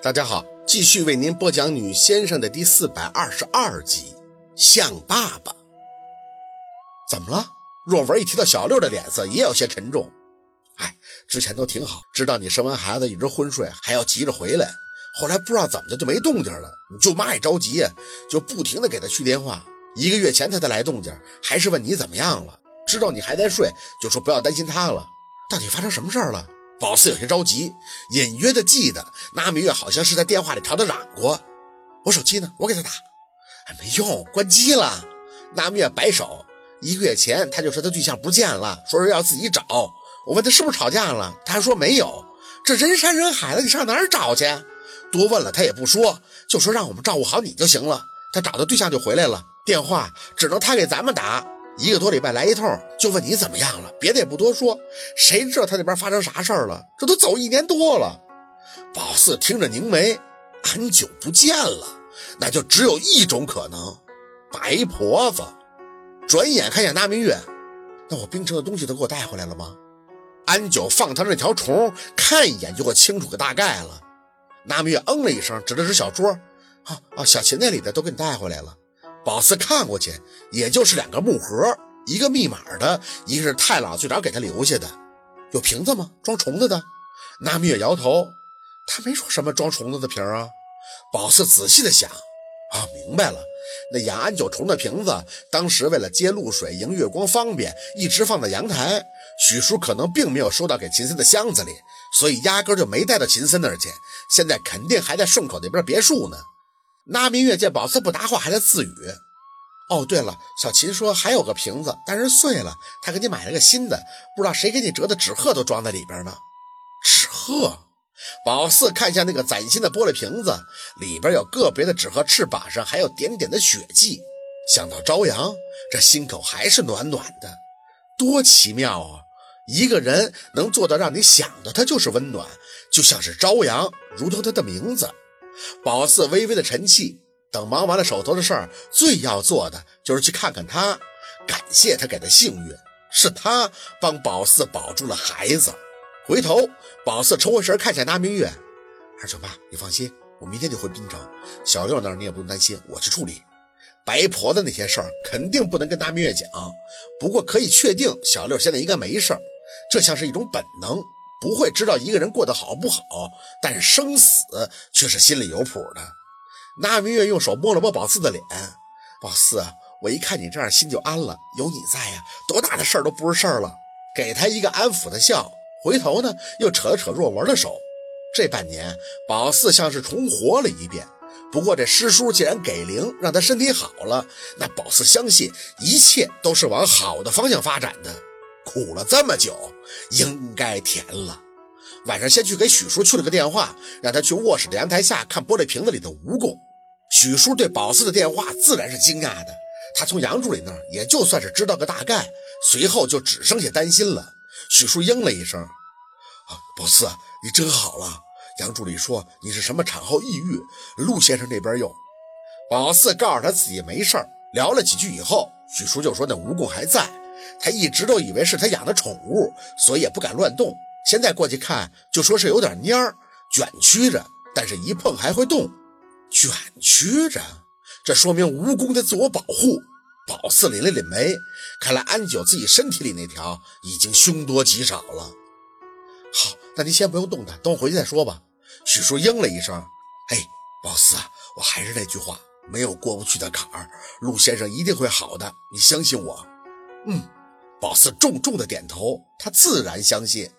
大家好，继续为您播讲《女先生》的第四百二十二集。像爸爸，怎么了？若文一提到小六的脸色也有些沉重。哎，之前都挺好，知道你生完孩子一直昏睡，还要急着回来。后来不知道怎么的就没动静了。你舅妈也着急呀，就不停的给他去电话。一个月前他才来动静，还是问你怎么样了。知道你还在睡，就说不要担心他了。到底发生什么事儿了？宝四有些着急，隐约的记得那明月好像是在电话里朝他嚷过：“我手机呢？我给他打。”哎，没用，关机了。那明月摆手。一个月前他就说他对象不见了，说是要自己找。我问他是不是吵架了，他还说没有。这人山人海的，你上哪儿找去？多问了他也不说，就说让我们照顾好你就行了。他找到对象就回来了，电话只能他给咱们打。一个多礼拜来一通，就问你怎么样了，别的也不多说。谁知道他那边发生啥事儿了？这都走一年多了。宝四听着凝眉，安九不见了，那就只有一种可能，白婆子。转眼看见那明月，那我冰城的东西都给我带回来了吗？安九放他那条虫，看一眼就会清楚个大概了。那明月嗯了一声，指了指小桌，啊啊，小琴那里的都给你带回来了。宝四看过去，也就是两个木盒，一个密码的，一个是太老最早给他留下的。有瓶子吗？装虫子的？那明月摇头，他没说什么装虫子的瓶啊。宝四仔细的想，啊，明白了，那养安九虫的瓶子，当时为了接露水、迎月光方便，一直放在阳台。许叔可能并没有收到给秦森的箱子里，所以压根就没带到秦森那儿去。现在肯定还在顺口那边别墅呢。那明月见宝四不答话，还在自语：“哦，对了，小秦说还有个瓶子，但是碎了，他给你买了个新的，不知道谁给你折的纸鹤都装在里边呢。”纸鹤，宝四看向那个崭新的玻璃瓶子，里边有个别的纸鹤翅膀上还有点点的血迹。想到朝阳，这心口还是暖暖的，多奇妙啊！一个人能做到让你想到他就是温暖，就像是朝阳，如同他的名字。宝四微微的沉气，等忙完了手头的事儿，最要做的就是去看看他，感谢他给的幸运，是他帮宝四保住了孩子。回头，宝四抽回神，看见那明月，二舅妈，你放心，我明天就回滨城，小六那儿你也不用担心，我去处理。白婆的那些事儿肯定不能跟大明月讲，不过可以确定，小六现在应该没事儿，这像是一种本能。不会知道一个人过得好不好，但是生死却是心里有谱的。那明月用手摸了摸宝四的脸，宝四，我一看你这样，心就安了。有你在呀，多大的事儿都不是事儿了。给他一个安抚的笑，回头呢又扯了扯若文的手。这半年，宝四像是重活了一遍。不过这师叔既然给灵，让他身体好了，那宝四相信一切都是往好的方向发展的。苦了这么久，应该甜了。晚上先去给许叔去了个电话，让他去卧室的阳台下看玻璃瓶子里的蜈蚣。许叔对宝四的电话自然是惊讶的，他从杨助理那儿也就算是知道个大概，随后就只剩下担心了。许叔应了一声：“啊，宝四，你真好了。杨助理说你是什么产后抑郁，陆先生那边用。”宝四告诉他自己没事儿，聊了几句以后，许叔就说那蜈蚣还在。他一直都以为是他养的宠物，所以也不敢乱动。现在过去看，就说是有点蔫儿、卷曲着，但是一碰还会动。卷曲着，这说明蜈蚣在自我保护。宝四凛了凛眉，看来安九自己身体里那条已经凶多吉少了。好，那您先不用动它，等我回去再说吧。许叔应了一声：“哎，宝四啊，我还是那句话，没有过不去的坎儿，陆先生一定会好的，你相信我。”嗯。宝四重重的点头，他自然相信。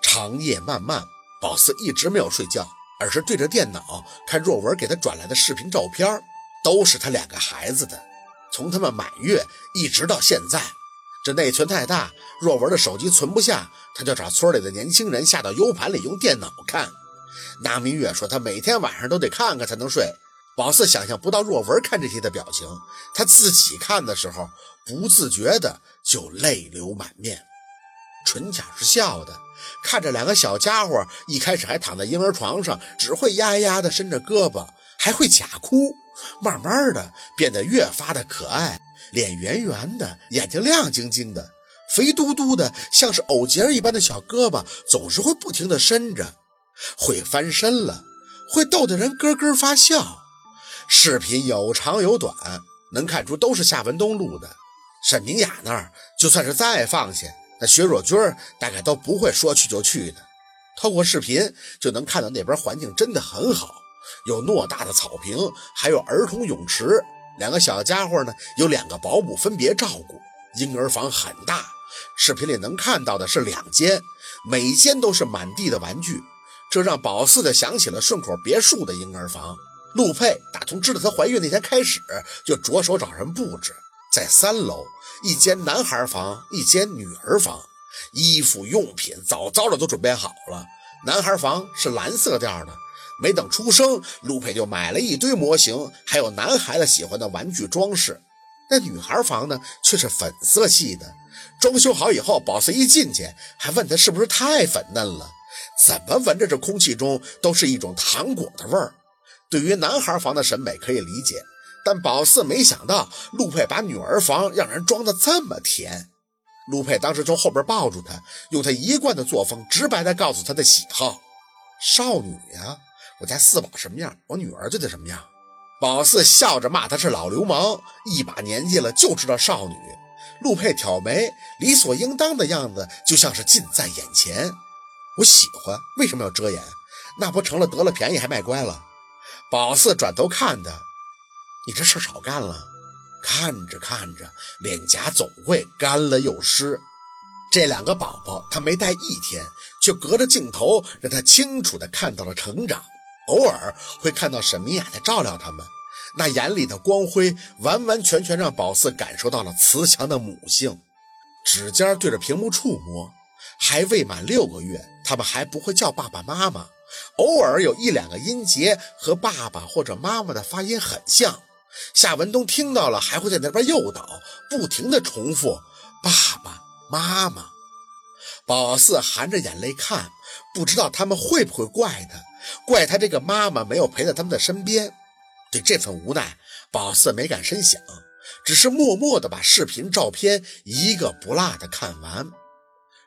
长夜漫漫，宝四一直没有睡觉，而是对着电脑看若文给他转来的视频照片，都是他两个孩子的，从他们满月一直到现在。这内存太大，若文的手机存不下，他就找村里的年轻人下到 U 盘里用电脑看。那明月说他每天晚上都得看看才能睡。宝四想象不到若文看这些的表情，他自己看的时候。不自觉的就泪流满面，唇角是笑的，看着两个小家伙，一开始还躺在婴儿床上，只会呀呀的伸着胳膊，还会假哭，慢慢的变得越发的可爱，脸圆圆的，眼睛亮晶晶的，肥嘟嘟的，像是藕节一般的小胳膊，总是会不停的伸着。会翻身了，会逗得人咯咯发笑。视频有长有短，能看出都是夏文东录的。沈明雅那儿就算是再放下，那薛若君大概都不会说去就去的。透过视频就能看到那边环境真的很好，有偌大的草坪，还有儿童泳池，两个小家伙呢有两个保姆分别照顾。婴儿房很大，视频里能看到的是两间，每间都是满地的玩具，这让宝四的想起了顺口别墅的婴儿房。陆佩打从知道她怀孕那天开始，就着手找人布置。在三楼，一间男孩房，一间女儿房，衣服用品早早的都准备好了。男孩房是蓝色调的，没等出生，陆佩就买了一堆模型，还有男孩子喜欢的玩具装饰。那女孩房呢，却是粉色系的。装修好以后，宝四一进去，还问他是不是太粉嫩了？怎么闻着这空气中都是一种糖果的味儿？对于男孩房的审美可以理解。但宝四没想到陆佩把女儿房让人装的这么甜。陆佩当时从后边抱住她，用他一贯的作风直白地告诉她的喜好：少女呀，我家四宝什么样，我女儿就得什么样。宝四笑着骂他是老流氓，一把年纪了就知道少女。陆佩挑眉，理所应当的样子就像是近在眼前。我喜欢，为什么要遮掩？那不成了得了便宜还卖乖了？宝四转头看他。你这事少干了，看着看着，脸颊总会干了又湿。这两个宝宝他没带一天，却隔着镜头让他清楚的看到了成长。偶尔会看到沈明雅在照料他们，那眼里的光辉完完全全让宝四感受到了慈祥的母性。指尖对着屏幕触摸，还未满六个月，他们还不会叫爸爸妈妈，偶尔有一两个音节和爸爸或者妈妈的发音很像。夏文东听到了，还会在那边诱导，不停地重复“爸爸妈妈”。宝四含着眼泪看，不知道他们会不会怪他，怪他这个妈妈没有陪在他们的身边。对这份无奈，宝四没敢深想，只是默默地把视频、照片一个不落地看完。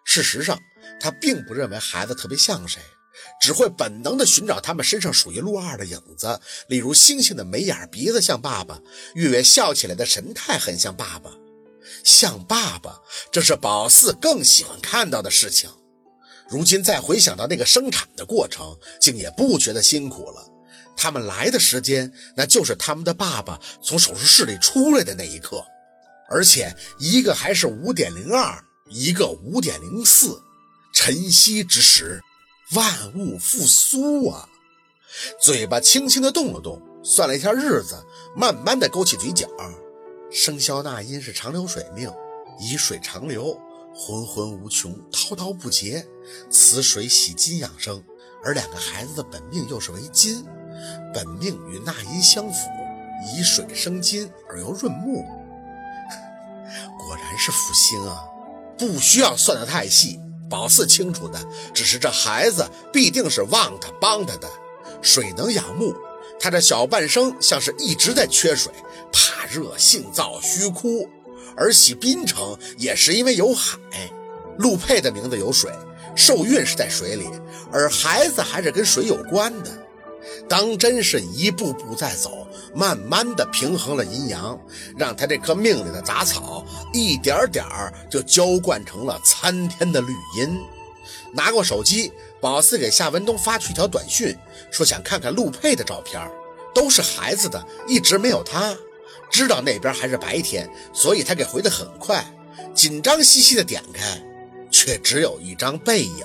事实上，他并不认为孩子特别像谁。只会本能地寻找他们身上属于陆二的影子，例如星星的眉眼鼻子像爸爸，月月笑起来的神态很像爸爸，像爸爸，这是宝四更喜欢看到的事情。如今再回想到那个生产的过程，竟也不觉得辛苦了。他们来的时间，那就是他们的爸爸从手术室里出来的那一刻，而且一个还是五点零二，一个五点零四，晨曦之时。万物复苏啊！嘴巴轻轻地动了动，算了一下日子，慢慢地勾起嘴角。生肖那阴是长流水命，以水长流，浑浑无穷，滔滔不竭。此水喜金养生，而两个孩子的本命又是为金，本命与那阴相符，以水生金而又润木。果然是福星啊！不需要算得太细。宝四清楚的只是这孩子必定是旺他帮他的，水能养木，他这小半生像是一直在缺水，怕热性燥虚枯，而喜滨城也是因为有海，陆佩的名字有水，受孕是在水里，而孩子还是跟水有关的。当真是一步步在走，慢慢的平衡了阴阳，让他这颗命里的杂草一点点儿就浇灌成了参天的绿荫。拿过手机，宝四给夏文东发去一条短信，说想看看陆佩的照片，都是孩子的，一直没有他。知道那边还是白天，所以他给回的很快。紧张兮兮的点开，却只有一张背影，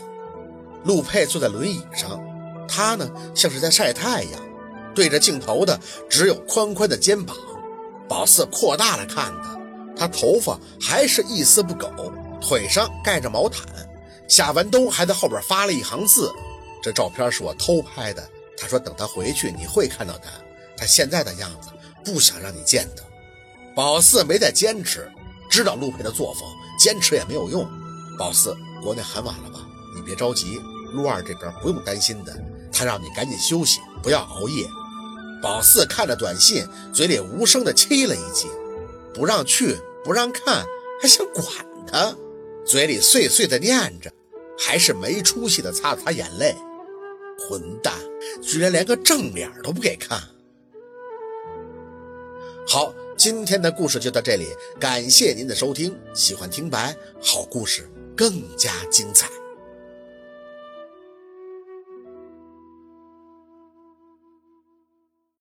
陆佩坐在轮椅上。他呢，像是在晒太阳，对着镜头的只有宽宽的肩膀。宝四扩大了看他，他头发还是一丝不苟，腿上盖着毛毯。夏文东还在后边发了一行字：“这照片是我偷拍的。”他说：“等他回去，你会看到他，他现在的样子，不想让你见他。”宝四没再坚持，知道陆佩的作风，坚持也没有用。宝四，国内很晚了吧？你别着急，陆二这边不用担心的。他让你赶紧休息，不要熬夜。宝四看着短信，嘴里无声的气了一句：“不让去，不让看，还想管他？”嘴里碎碎的念着，还是没出息的擦了擦眼泪。混蛋，居然连个正脸都不给看！好，今天的故事就到这里，感谢您的收听。喜欢听白，好故事更加精彩。